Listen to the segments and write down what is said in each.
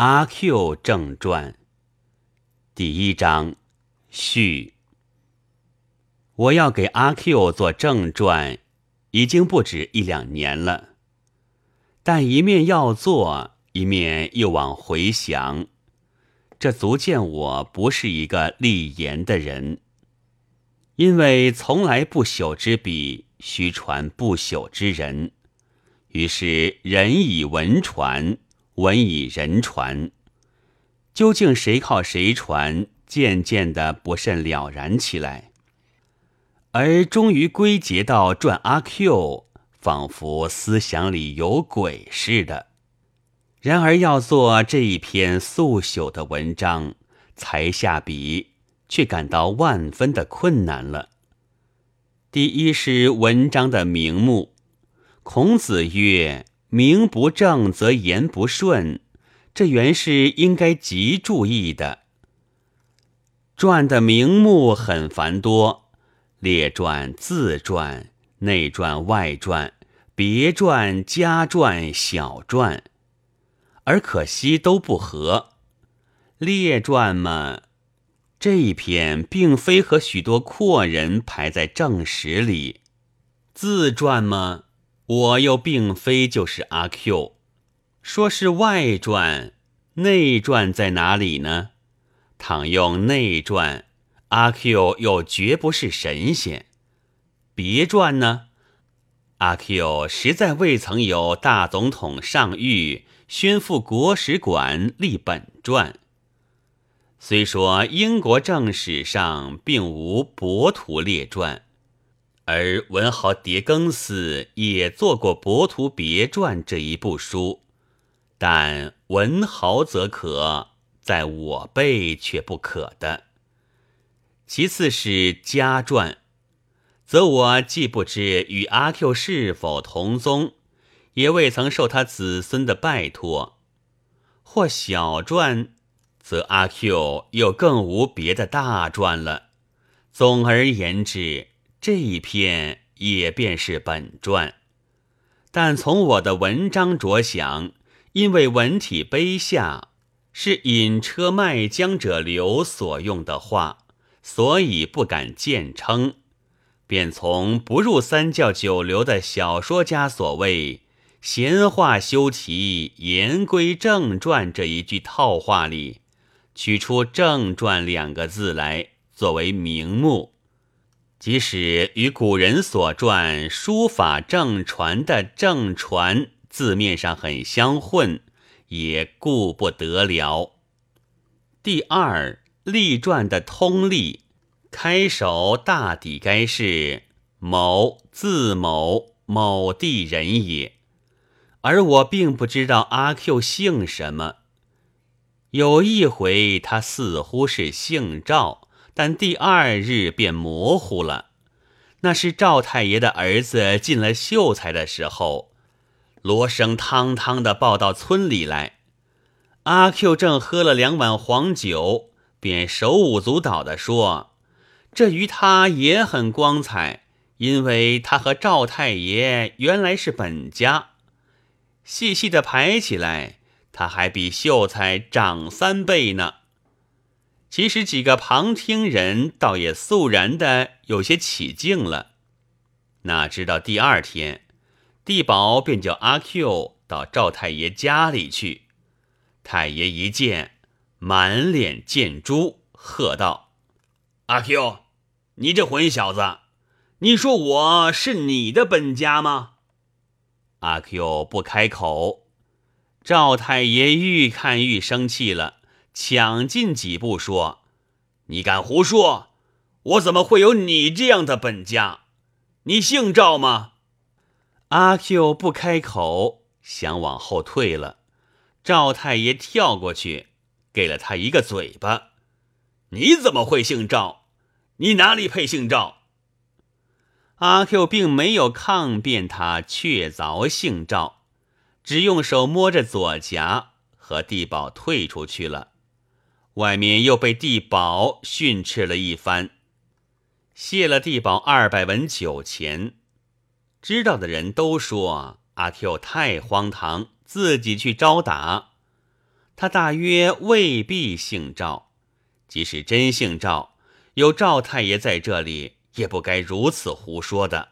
阿 Q 正传第一章序。我要给阿 Q 做正传，已经不止一两年了，但一面要做，一面又往回想，这足见我不是一个立言的人，因为从来不朽之笔，须传不朽之人，于是人以文传。文以人传，究竟谁靠谁传？渐渐的不甚了然起来，而终于归结到传阿 Q，仿佛思想里有鬼似的。然而要做这一篇素朽的文章，才下笔，却感到万分的困难了。第一是文章的名目，孔子曰。名不正则言不顺，这原是应该极注意的。传的名目很繁多，列传、自传、内传、外传、别传、家传、小传，而可惜都不合。列传嘛，这一篇并非和许多阔人排在正史里；自传嘛。我又并非就是阿 Q，说是外传，内传在哪里呢？倘用内传，阿 Q 又绝不是神仙。别传呢？阿 Q 实在未曾有大总统上谕宣赴国史馆立本传。虽说英国正史上并无博图列传。而文豪狄更斯也做过《博图别传》这一部书，但文豪则可，在我辈却不可的。其次是家传，则我既不知与阿 Q 是否同宗，也未曾受他子孙的拜托；或小传，则阿 Q 又更无别的大传了。总而言之。这一篇也便是本传，但从我的文章着想，因为文体卑下，是引车卖浆者流所用的话，所以不敢见称，便从不入三教九流的小说家所谓“闲话休提，言归正传”这一句套话里，取出“正传”两个字来作为名目。即使与古人所传书法正传的正传字面上很相混，也顾不得了。第二立传的通例，开首大抵该是某字某某地人也，而我并不知道阿 Q 姓什么。有一回，他似乎是姓赵。但第二日便模糊了。那是赵太爷的儿子进了秀才的时候，锣声汤汤的报到村里来。阿 Q 正喝了两碗黄酒，便手舞足蹈的说：“这于他也很光彩，因为他和赵太爷原来是本家。细细的排起来，他还比秀才长三倍呢。”其实几个旁听人倒也肃然的有些起敬了。哪知道第二天，地保便叫阿 Q 到赵太爷家里去。太爷一见，满脸见珠，喝道：“阿 Q，你这混小子，你说我是你的本家吗？”阿 Q 不开口，赵太爷愈看愈生气了。抢进几步说：“你敢胡说！我怎么会有你这样的本家？你姓赵吗？”阿 Q 不开口，想往后退了。赵太爷跳过去，给了他一个嘴巴：“你怎么会姓赵？你哪里配姓赵？”阿 Q 并没有抗辩，他确凿姓赵，只用手摸着左颊，和地保退出去了。外面又被地保训斥了一番，谢了地保二百文酒钱。知道的人都说阿 Q 太荒唐，自己去招打。他大约未必姓赵。即使真姓赵，有赵太爷在这里，也不该如此胡说的。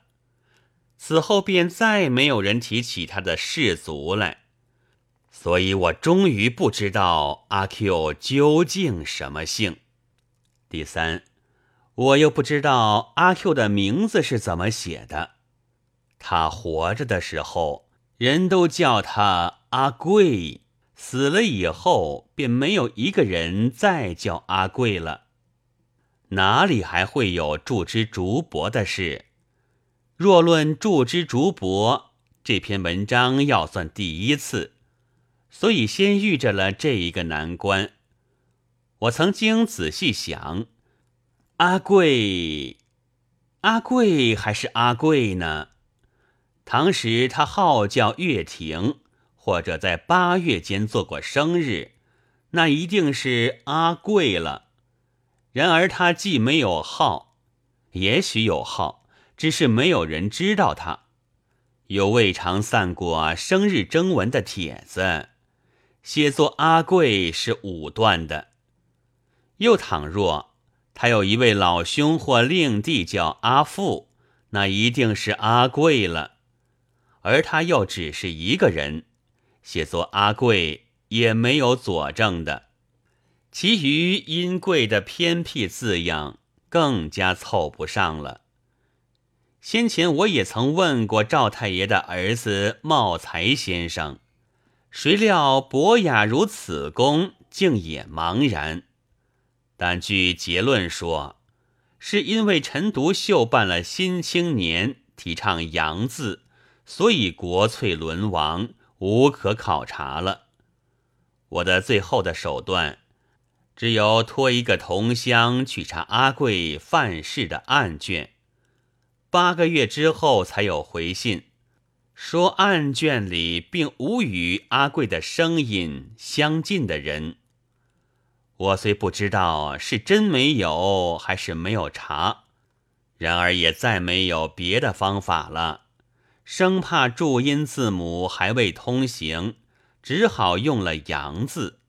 此后便再没有人提起他的氏族来，所以我终于不知道阿 Q 究竟什么姓。第三，我又不知道阿 Q 的名字是怎么写的。他活着的时候，人都叫他阿贵；死了以后，便没有一个人再叫阿贵了。哪里还会有祝之竹帛的事？若论祝之竹帛，这篇文章要算第一次，所以先遇着了这一个难关。我曾经仔细想，阿贵，阿贵还是阿贵呢？唐时他号叫月亭，或者在八月间做过生日，那一定是阿贵了。然而他既没有号，也许有号，只是没有人知道他，又未尝散过生日征文的帖子，写作阿贵是武断的。又倘若他有一位老兄或令弟叫阿富，那一定是阿贵了。而他又只是一个人，写作阿贵也没有佐证的，其余阴贵的偏僻字样更加凑不上了。先前我也曾问过赵太爷的儿子茂才先生，谁料博雅如此功，竟也茫然。但据结论说，是因为陈独秀办了《新青年》，提倡洋字。所以国粹沦亡，无可考察了。我的最后的手段，只有托一个同乡去查阿贵犯事的案卷。八个月之后才有回信，说案卷里并无与阿贵的声音相近的人。我虽不知道是真没有还是没有查，然而也再没有别的方法了。生怕注音字母还未通行，只好用了“洋”字，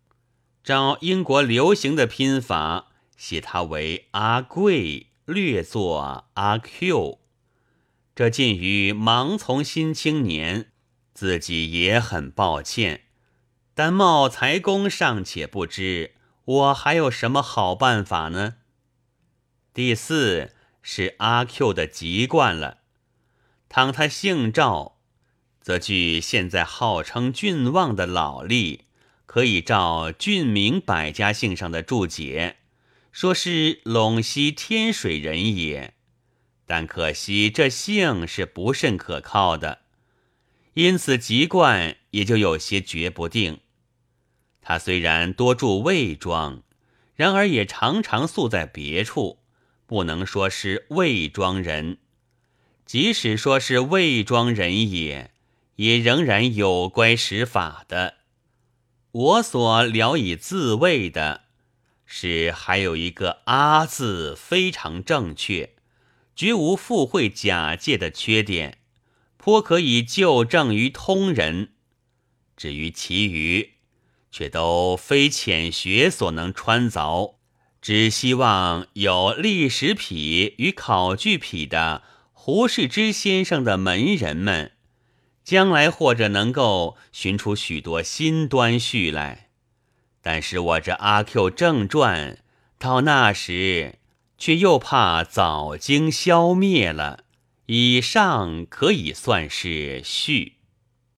照英国流行的拼法写它为阿贵，略作阿 Q。这近于盲从新青年，自己也很抱歉。但茂才公尚且不知，我还有什么好办法呢？第四是阿 Q 的籍贯了。倘他姓赵，则据现在号称郡望的老吏，可以照郡名百家姓上的注解，说是陇西天水人也。但可惜这姓是不甚可靠的，因此籍贯也就有些决不定。他虽然多住魏庄，然而也常常宿在别处，不能说是魏庄人。即使说是魏庄人也，也仍然有乖识法的。我所聊以自慰的，是还有一个“阿”字非常正确，绝无附会假借的缺点，颇可以就正于通人。至于其余，却都非浅学所能穿凿，只希望有历史癖与考据癖的。胡适之先生的门人们，将来或者能够寻出许多新端绪来，但是我这《阿 Q 正传》到那时，却又怕早经消灭了。以上可以算是序。